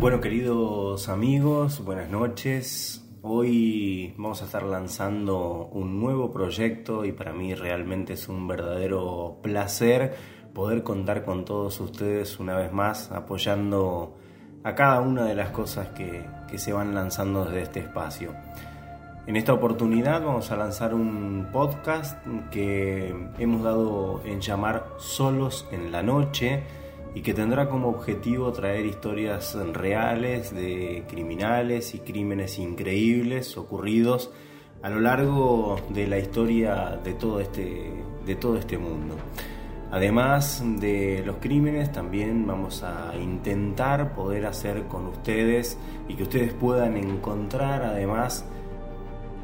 Bueno, queridos amigos, buenas noches. Hoy vamos a estar lanzando un nuevo proyecto y para mí realmente es un verdadero placer poder contar con todos ustedes una vez más apoyando a cada una de las cosas que, que se van lanzando desde este espacio. En esta oportunidad vamos a lanzar un podcast que hemos dado en llamar Solos en la Noche y que tendrá como objetivo traer historias reales de criminales y crímenes increíbles ocurridos a lo largo de la historia de todo este, de todo este mundo. Además de los crímenes, también vamos a intentar poder hacer con ustedes y que ustedes puedan encontrar además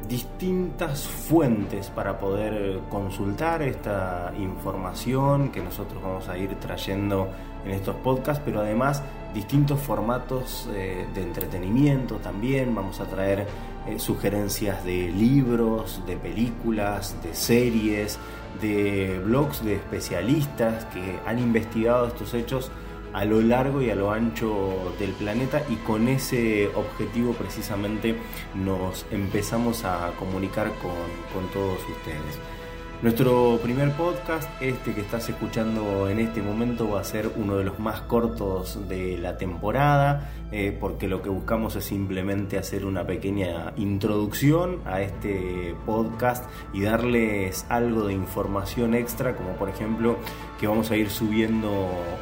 distintas fuentes para poder consultar esta información que nosotros vamos a ir trayendo en estos podcasts, pero además distintos formatos eh, de entretenimiento también. Vamos a traer eh, sugerencias de libros, de películas, de series, de blogs de especialistas que han investigado estos hechos a lo largo y a lo ancho del planeta y con ese objetivo precisamente nos empezamos a comunicar con, con todos ustedes. Nuestro primer podcast, este que estás escuchando en este momento, va a ser uno de los más cortos de la temporada, eh, porque lo que buscamos es simplemente hacer una pequeña introducción a este podcast y darles algo de información extra, como por ejemplo que vamos a ir subiendo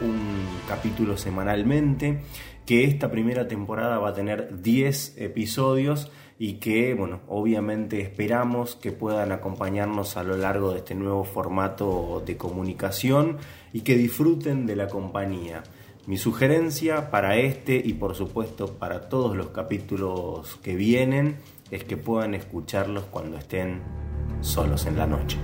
un capítulo semanalmente, que esta primera temporada va a tener 10 episodios y que, bueno, obviamente esperamos que puedan acompañarnos a lo largo de este nuevo formato de comunicación y que disfruten de la compañía. Mi sugerencia para este y por supuesto para todos los capítulos que vienen es que puedan escucharlos cuando estén solos en la noche.